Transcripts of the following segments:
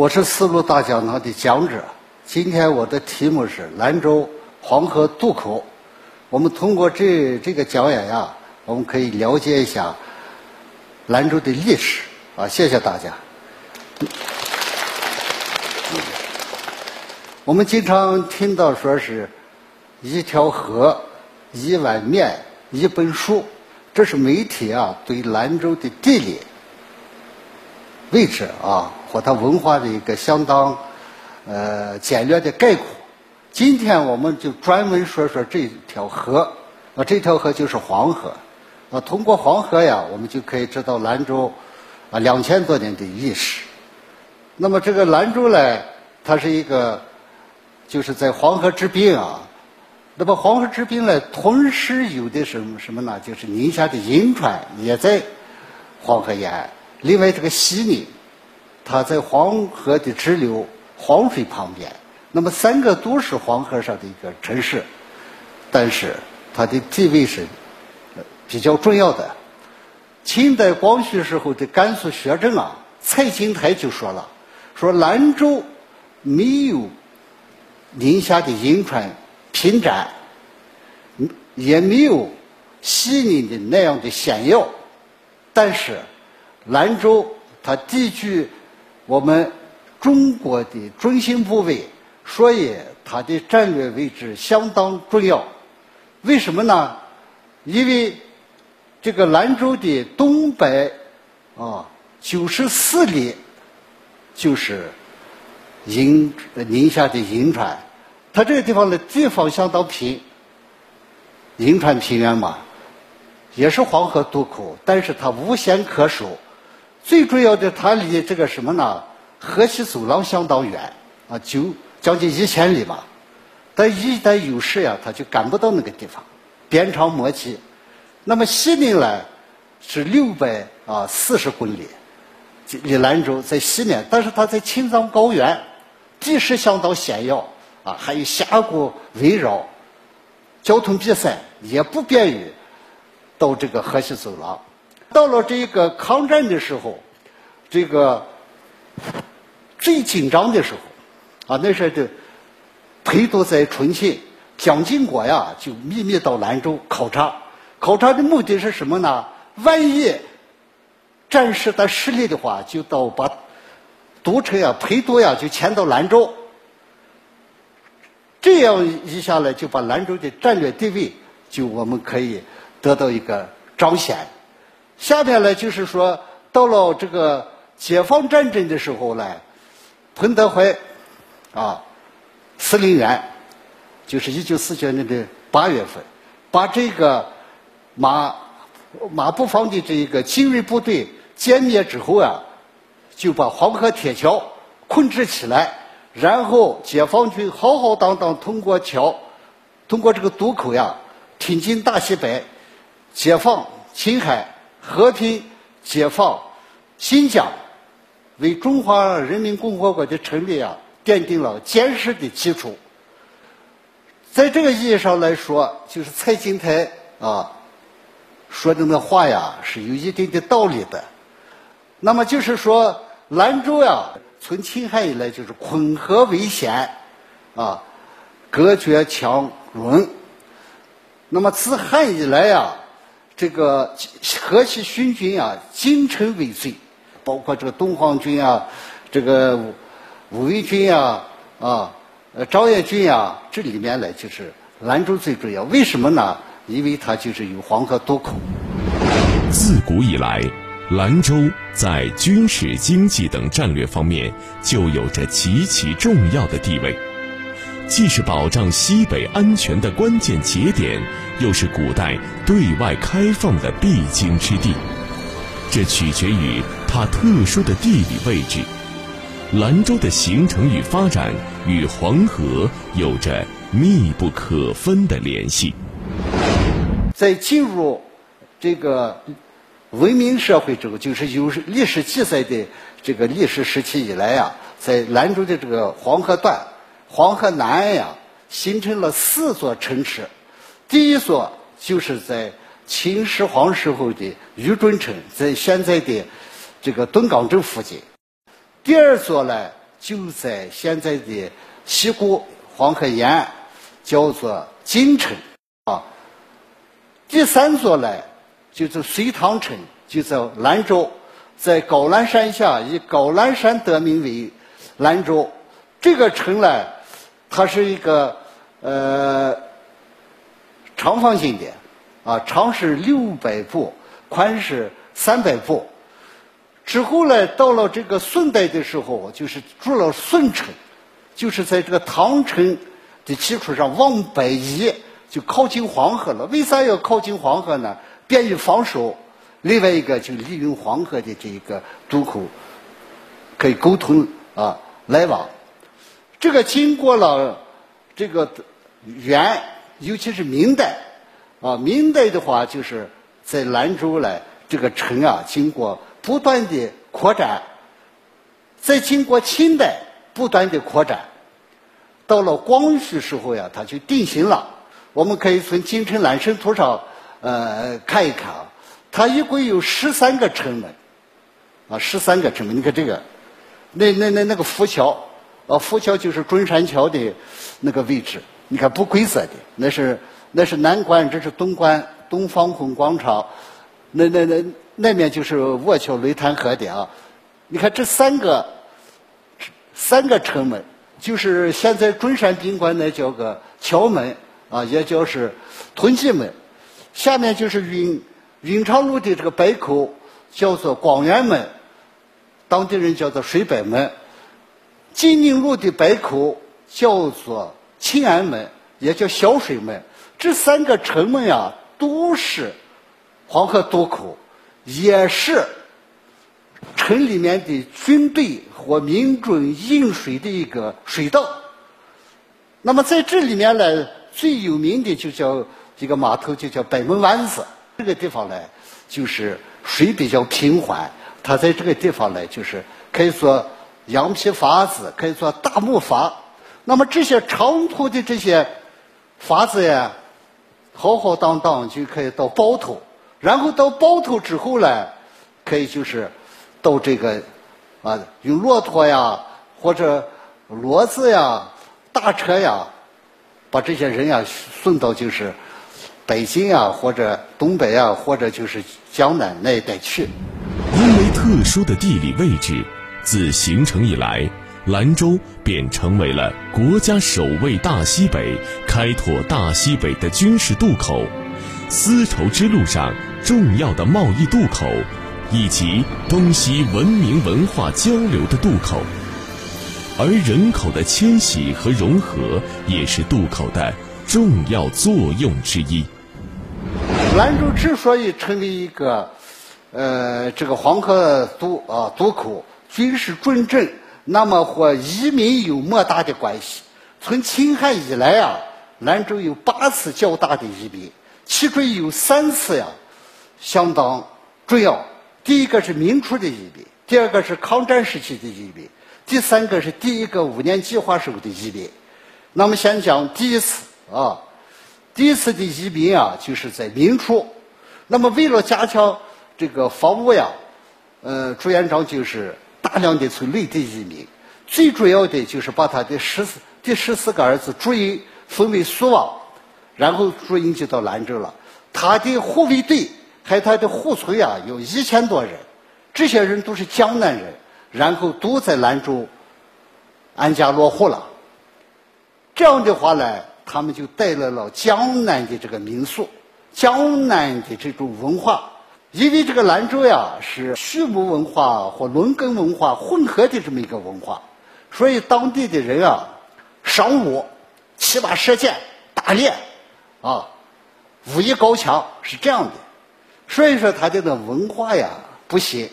我是丝路大讲堂的讲者，今天我的题目是兰州黄河渡口。我们通过这这个讲演呀，我们可以了解一下兰州的历史啊。谢谢大家。我们经常听到说是一条河、一碗面、一本书，这是媒体啊对兰州的地理位置啊和它文化的一个相当呃简略的概括。今天我们就专门说说这条河啊，这条河就是黄河啊。通过黄河呀，我们就可以知道兰州啊两千多年的历史。那么这个兰州呢，它是一个。就是在黄河之滨啊，那么黄河之滨呢，同时有的什么什么呢？就是宁夏的银川也在黄河沿岸。另外，这个西宁，它在黄河的支流黄水旁边。那么三个都是黄河上的一个城市，但是它的地位是比较重要的。清代光绪时候的甘肃学政啊，蔡京台就说了，说兰州没有。宁夏的银川平展，也没有西宁的那样的险要，但是兰州它地居我们中国的中心部位，所以它的战略位置相当重要。为什么呢？因为这个兰州的东北啊九十四里就是。银宁夏的银川，它这个地方的地方相当平，银川平原嘛，也是黄河渡口，但是它无险可守。最重要的，它离这个什么呢？河西走廊相当远啊，就将近一千里吧。但一旦有事呀，他就赶不到那个地方，鞭长莫及。那么西宁呢，是六百啊四十公里，离兰州在西面，但是它在青藏高原。地势相当险要啊，还有峡谷围绕，交通闭塞，也不便于到这个河西走廊。到了这个抗战的时候，这个最紧张的时候啊，那时候的陪都在重庆，蒋经国呀就秘密到兰州考察，考察的目的是什么呢？万一战事的失利的话，就到把。都城呀，陪都呀，就迁到兰州。这样一下来，就把兰州的战略地位就我们可以得到一个彰显。下面呢，就是说，到了这个解放战争的时候呢，彭德怀啊，司令员，就是一九四九年的八月份，把这个马马步芳的这一个精锐部队歼灭之后啊。就把黄河铁桥控制起来，然后解放军浩浩荡荡通过桥，通过这个渡口呀，挺进大西北，解放青海，和平解放新疆，为中华人民共和国的成立啊奠定了坚实的基础。在这个意义上来说，就是蔡京台啊说的那话呀是有一定的道理的。那么就是说。兰州呀，从秦汉以来就是困河为险，啊，隔绝强融。那么自汉以来呀，这个河西巡军啊，京城为最，包括这个东黄军啊，这个武威军啊，啊，呃，张掖军啊，这里面呢就是兰州最重要。为什么呢？因为它就是有黄河渡口。自古以来。兰州在军事、经济等战略方面就有着极其重要的地位，既是保障西北安全的关键节点，又是古代对外开放的必经之地。这取决于它特殊的地理位置。兰州的形成与发展与黄河有着密不可分的联系。在进入这个。文明社会之后，就是有历史记载的这个历史时期以来呀，在兰州的这个黄河段、黄河南岸呀，形成了四座城池。第一座就是在秦始皇时候的玉准城，在现在的这个东港镇附近。第二座呢，就在现在的西固黄河沿岸，叫做金城啊。第三座呢，就是隋唐城，就在兰州，在皋兰山下，以皋兰山得名为兰州。这个城呢，它是一个呃长方形的，啊，长是六百步，宽是三百步。之后呢，到了这个宋代的时候，就是筑了宋城，就是在这个唐城的基础上往北移，就靠近黄河了。为啥要靠近黄河呢？便于防守。另外一个就利用黄河的这一个渡口，可以沟通啊来往。这个经过了这个元，尤其是明代啊，明代的话就是在兰州呢这个城啊，经过。不断的扩展，再经过清代不断的扩展，到了光绪时候呀，它就定型了。我们可以从京城兰生图上呃看一看啊，它一共有十三个城门，啊，十三个城门。你看这个，那那那那个浮桥，啊，浮桥就是中山桥的那个位置。你看不规则的，那是那是南关，这是东关，东方红广场，那那那。那面就是卧桥雷潭河的啊，你看这三个三个城门，就是现在中山宾馆那叫个桥门啊，也叫是屯骑门。下面就是云云长路的这个北口，叫做广元门，当地人叫做水北门。金宁路的北口叫做清安门，也叫小水门。这三个城门呀，都是黄河渡口。也是城里面的军队和民众饮水的一个水道。那么在这里面呢，最有名的就叫一个码头，就叫北门湾子。这个地方呢，就是水比较平缓，它在这个地方呢，就是可以说羊皮筏子，可以做大木筏。那么这些长途的这些筏子呀，浩浩荡荡就可以到包头。然后到包头之后呢，可以就是到这个啊，用骆驼呀，或者骡子呀、大车呀，把这些人呀送到就是北京啊，或者东北啊，或者就是江南那一带去。因为特殊的地理位置，自形成以来，兰州便成为了国家守卫大西北、开拓大西北的军事渡口。丝绸之路上重要的贸易渡口，以及东西文明文化交流的渡口，而人口的迁徙和融合也是渡口的重要作用之一。兰州之所以成为一个呃这个黄河渡啊渡口，军事重镇，那么和移民有莫大的关系。从秦汉以来啊，兰州有八次较大的移民。其中有三次呀，相当重要。第一个是明初的移民，第二个是抗战时期的移民，第三个是第一个五年计划时候的移民。那么先讲第一次啊，第一次的移民啊，就是在明初。那么为了加强这个防务呀，呃，朱元璋就是大量的从内地移民，最主要的就是把他的十四第十四个儿子朱英封为苏王。然后朱英就到兰州了，他的护卫队还有他的护村呀，有一千多人，这些人都是江南人，然后都在兰州安家落户了。这样的话呢，他们就带来了江南的这个民俗，江南的这种文化。因为这个兰州呀是畜牧文化和农耕文化混合的这么一个文化，所以当地的人啊，尚武、骑马射箭、打猎。啊，武艺高强是这样的，所以说他的那文化呀不行。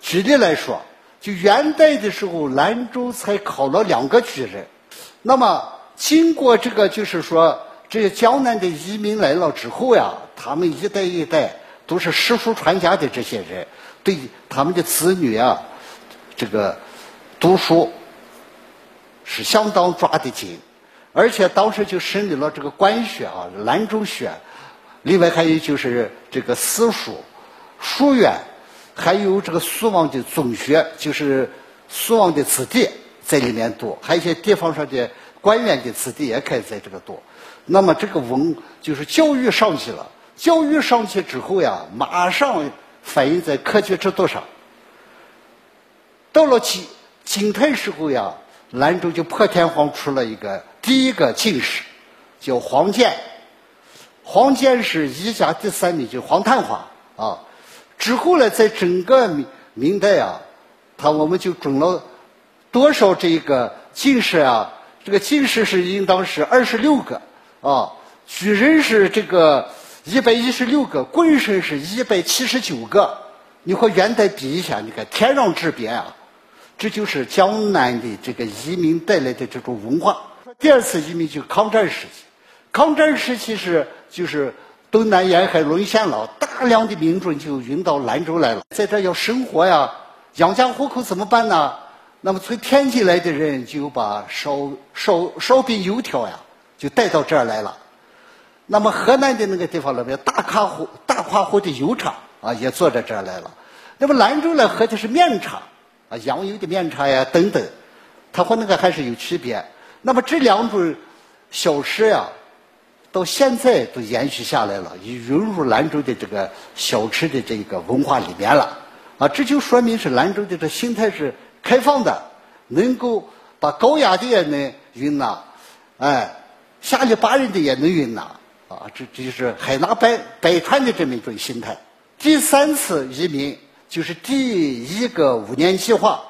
举例来说，就元代的时候，兰州才考了两个举人。那么经过这个，就是说这些江南的移民来了之后呀，他们一代一代都是诗书传家的这些人，对他们的子女啊，这个读书是相当抓得紧。而且当时就设立了这个官学啊，兰州学，另外还有就是这个私塾、书院，还有这个苏王的总学，就是苏王的子弟在里面读，还有一些地方上的官员的子弟也可以在这个读。那么这个文就是教育上去了，教育上去之后呀，马上反映在科举制度上。到了金金泰时候呀，兰州就破天荒出了一个第一个进士，叫黄建。黄建是一家第三名，就黄探花啊。之后呢，在整个明明代啊，他我们就准了多少这个进士啊？这个进士是应当是二十六个。啊，举人是这个一百一十六个，棍神是一百七十九个。你和元代比一下，你看天壤之别啊！这就是江南的这个移民带来的这种文化。第二次移民就是抗战时期，抗战时期是就是东南沿海沦陷了，大量的民众就运到兰州来了，在这要生活呀，养家糊口怎么办呢？那么从天津来的人就把烧烧烧饼油条呀。就带到这儿来了。那么河南的那个地方那边大卡户、大跨户的油厂啊，也做在这儿来了。那么兰州呢，喝的是面茶啊，羊油的面茶呀等等，它和那个还是有区别。那么这两种小吃呀，到现在都延续下来了，已融入兰州的这个小吃的这个文化里面了。啊，这就说明是兰州的这心态是开放的，能够把高雅的也能允纳，哎。下里巴人的也能运呐，啊，这这就是海纳百百川的这么一种心态。第三次移民就是第一个五年计划，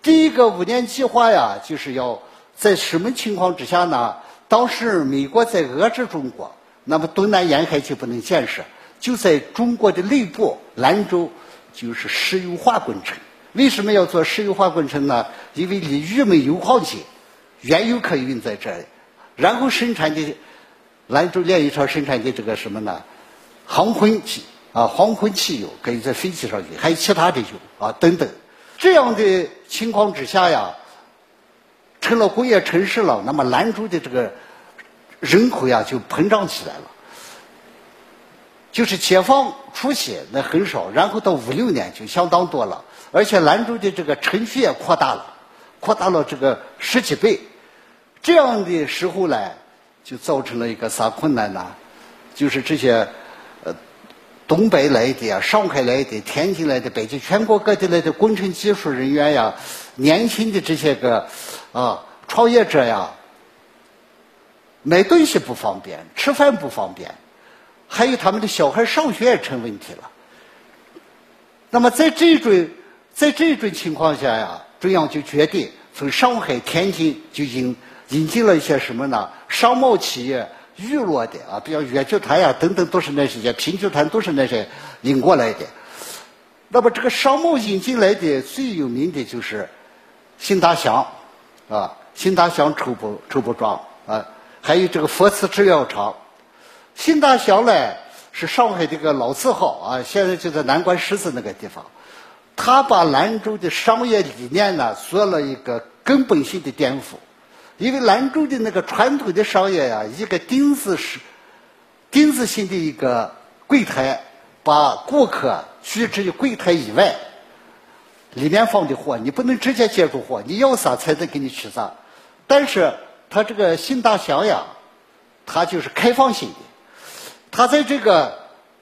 第一个五年计划呀，就是要在什么情况之下呢？当时美国在遏制中国，那么东南沿海就不能建设，就在中国的内部，兰州就是石油化工程。为什么要做石油化工程呢？因为离玉门油矿近，原油可以运在这里。然后生产的兰州炼油厂生产的这个什么呢？航空气啊，航空汽油可以在飞机上用，还有其他的油啊等等。这样的情况之下呀，成了工业城市了。那么兰州的这个人口呀就膨胀起来了。就是解放初期那很少，然后到五六年就相当多了。而且兰州的这个城区也扩大了，扩大了这个十几倍。这样的时候呢，就造成了一个啥困难呢？就是这些呃东北来的呀、上海来的、天津来的、北京全国各地来的工程技术人员呀、年轻的这些个啊创业者呀，买东西不方便，吃饭不方便，还有他们的小孩上学也成问题了。那么在这种在这种情况下呀，中央就决定从上海、天津就引。引进了一些什么呢？商贸企业娱乐的啊，比如越剧团呀等等，都是那些评剧团，都是那些引过来的。那么这个商贸引进来的最有名的就是新大祥啊，新大祥绸布绸布庄啊，还有这个佛慈制药厂。新大祥呢是上海的一个老字号啊，现在就在南关十字那个地方。他把兰州的商业理念呢做了一个根本性的颠覆。因为兰州的那个传统的商业呀，一个钉子式、钉子型的一个柜台，把顾客拒之于柜台以外，里面放的货你不能直接接住货，你要啥才能给你取啥。但是他这个新大祥呀，他就是开放性的，他在这个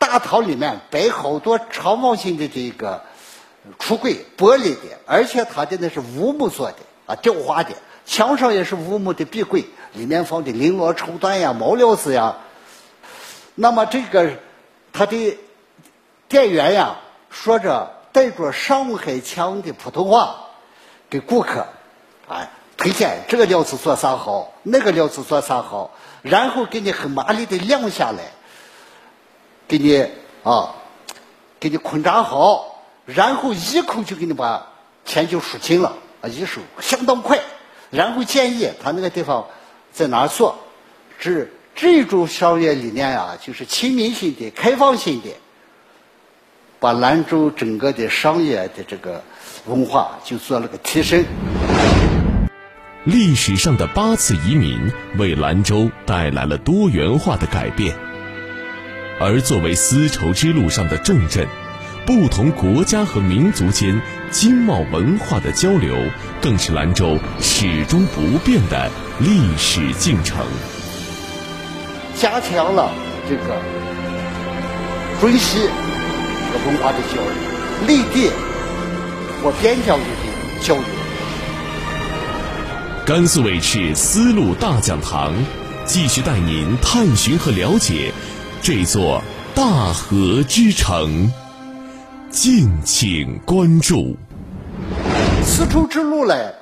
大堂里面摆好多长方形的这个橱柜，玻璃的，而且他的那是乌木做的啊，雕花的。墙上也是乌木的壁柜，里面放的绫罗绸缎呀、毛料子呀。那么这个他的店员呀，说着带着上海腔的普通话，给顾客啊推荐这个料子做啥好，那个料子做啥好，然后给你很麻利的晾下来，给你啊，给你捆扎好，然后一口就给你把钱就数清了啊，一手相当快。然后建议他那个地方在哪儿做，这这种商业理念啊，就是亲民性的、开放性的，把兰州整个的商业的这个文化就做了个提升。历史上的八次移民为兰州带来了多元化的改变，而作为丝绸之路上的重镇，不同国家和民族间经贸文化的交流，更是兰州始终不变的历史进程。加强了这个中西这个文化的交流，内地和边疆的交流。甘肃卫视丝路大讲堂继续带您探寻和了解这座大河之城，敬请关注。丝绸之路呢，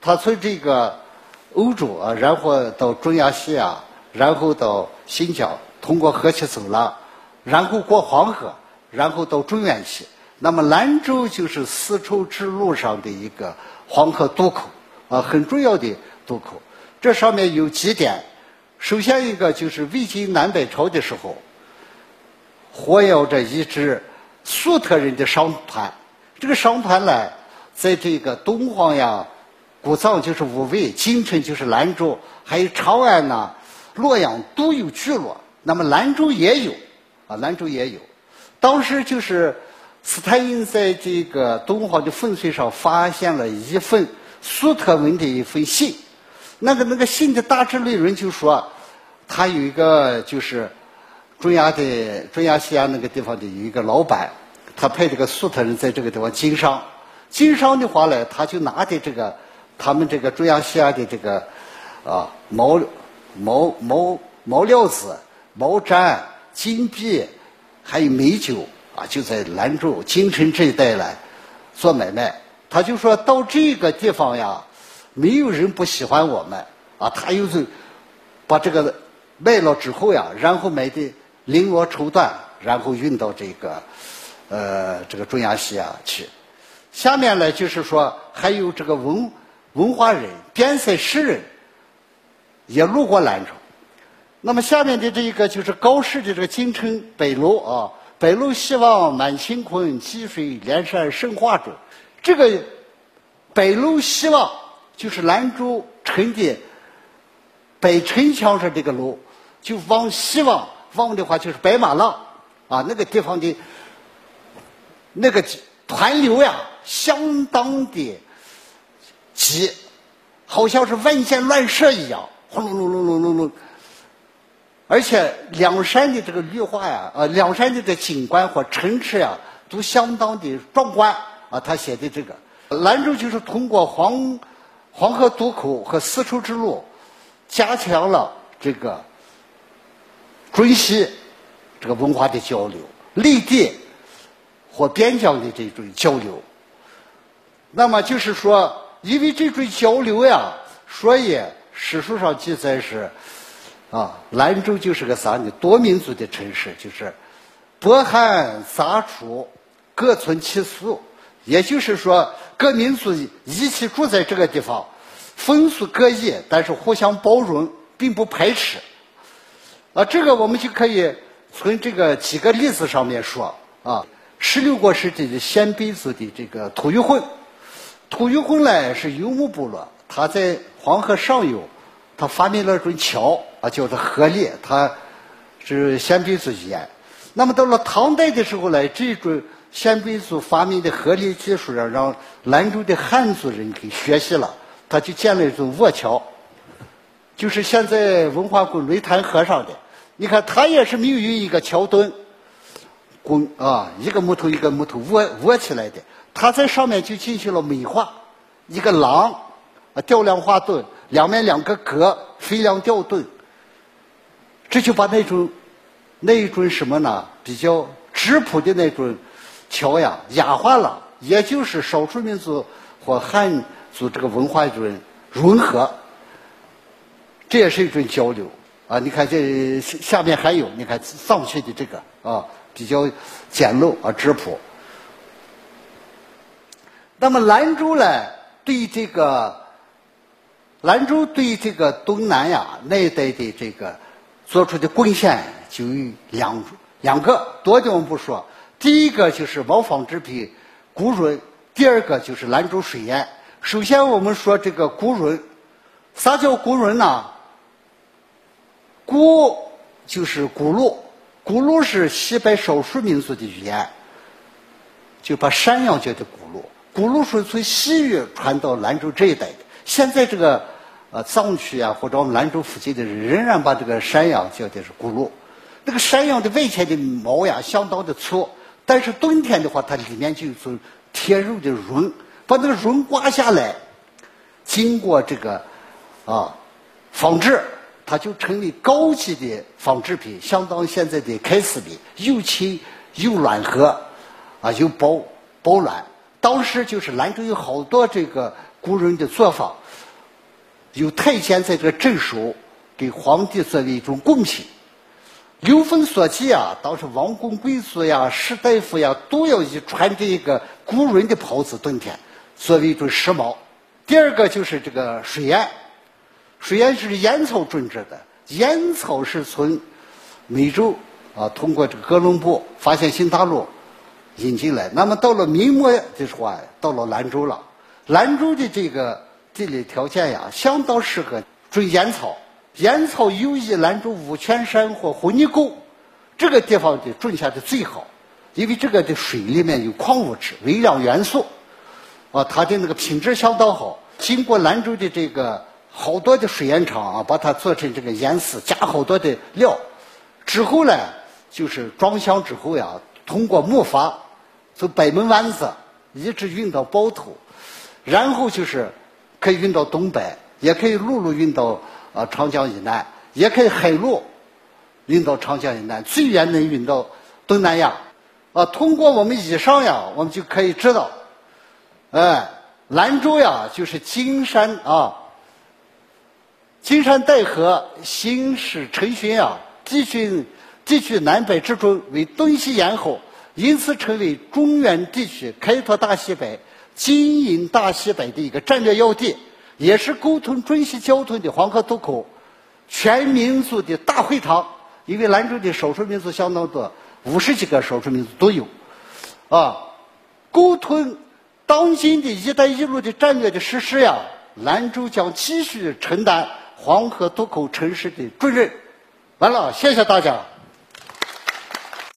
它从这个欧洲啊，然后到中亚西亚，然后到新疆，通过河西走廊，然后过黄河，然后到中原去。那么兰州就是丝绸之路上的一个黄河渡口。啊，很重要的渡口，这上面有几点。首先一个就是魏晋南北朝的时候，活跃着一支粟特人的商团。这个商团呢，在这个敦煌呀、古藏就是武威、京城就是兰州，还有长安呐、洛阳都有聚落。那么兰州也有，啊，兰州也有。当时就是斯坦因在这个敦煌的烽燧上发现了一份。粟特文的一封信，那个那个信的大致内容就说，他有一个就是中亚的中亚西亚那个地方的有一个老板，他派这个粟特人在这个地方经商，经商的话呢，他就拿的这个他们这个中亚西亚的这个啊毛毛毛毛料子、毛毡、金币，还有美酒啊，就在兰州、京城这一带来做买卖。他就说到这个地方呀，没有人不喜欢我们啊。他又是把这个卖了之后呀，然后买的绫罗绸缎，然后运到这个呃这个中亚西亚去。下面呢，就是说还有这个文文化人、边塞诗人也路过兰州。那么下面的这一个就是高适的这个京城北楼啊，北楼西望满乾坤，积水连山胜画中。这个北楼西望就是兰州城的北城墙上这个楼，就往西望望的话就是白马浪啊，那个地方的那个团流呀，相当的急，好像是万箭乱射一样，轰隆隆隆隆隆隆。而且两山的这个绿化呀，呃，两山的这个景观和城池呀，都相当的壮观。啊，他写的这个兰州就是通过黄黄河渡口和丝绸之路，加强了这个中西这个文化的交流，内地和边疆的这种交流。那么就是说，因为这种交流呀，所以史书上记载是啊，兰州就是个啥呢？多民族的城市，就是博汉杂处，各存其俗。也就是说，各民族一起住在这个地方，风俗各异，但是互相包容，并不排斥。啊，这个我们就可以从这个几个例子上面说啊。十六国时期的鲜卑族的这个吐谷浑，吐谷浑呢是游牧部落，他在黄河上游，他发明了一种桥啊，叫做河猎，它是鲜卑族语言。那么到了唐代的时候呢，这种鲜卑族发明的河猎技术，让让兰州的汉族人给学习了，他就建了一座卧桥，就是现在文化宫雷潭河上的。你看，他也是没有用一个桥墩，工啊，一个木头一个木头窝窝起来的。它在上面就进行了美化，一个廊啊，雕梁画盾，两面两个阁，飞梁吊盾，这就把那种那一种什么呢，比较质朴的那种。桥呀，雅化了，也就是少数民族和汉族这个文化一种融合，这也是一种交流啊。你看这下面还有，你看藏区的这个啊，比较简陋啊，质朴。那么兰州呢，对这个兰州对这个东南亚那一带的这个做出的贡献就有两两个，多的我们不说。第一个就是毛纺织品古润，第二个就是兰州水烟。首先，我们说这个古润，啥叫古润呢？古就是古鲁，古鲁是西北少数民族的语言。就把山羊叫的轱辘，轱辘是从西域传到兰州这一带的。现在这个呃藏区啊，或者我们兰州附近的人，仍然把这个山羊叫的是轱辘。那个山羊的外前的毛呀，相当的粗，但是冬天的话，它里面就有种贴肉的绒，把那个绒刮下来，经过这个啊纺织，它就成为高级的纺织品，相当现在的开司米，又轻又软和，啊又保保暖。当时就是兰州有好多这个古人的作坊，有太监在这个镇守，给皇帝作为一种贡品。流风所及啊，当时王公贵族呀、士大夫呀，都要以穿这一个古人的袍子冬天，作为一种时髦。第二个就是这个水岸，水烟是烟草种植的，烟草是从美洲啊通过这个哥伦布发现新大陆引进来。那么到了明末的时候啊，到了兰州了。兰州的这个地理条件呀，相当适合种烟草。烟草尤以兰州五泉山或红泥沟这个地方的种下的最好，因为这个的水里面有矿物质、微量元素，啊，它的那个品质相当好。经过兰州的这个好多的水烟厂啊，把它做成这个烟丝，加好多的料，之后呢，就是装箱之后呀，通过木筏从北门湾子一直运到包头，然后就是可以运到东北，也可以陆路运到。啊，长江以南也可以海路运到长江以南，最远能运到东南亚。啊，通过我们以上呀，我们就可以知道，哎，兰州呀，就是金山啊，金山带河，形势成群啊，地区地区南北之中为东西沿后，因此成为中原地区开拓大西北、经营大西北的一个战略要地。也是沟通中西交通的黄河渡口，全民族的大会堂。因为兰州的少数民族相当多，五十几个少数民族都有，啊，沟通当今的一带一路的战略的实施呀，兰州将继续承担黄河渡口城市的重任。完了，谢谢大家。